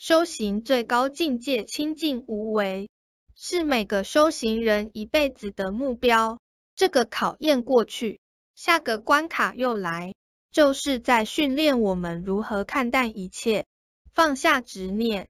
修行最高境界清净无为，是每个修行人一辈子的目标。这个考验过去，下个关卡又来，就是在训练我们如何看待一切，放下执念。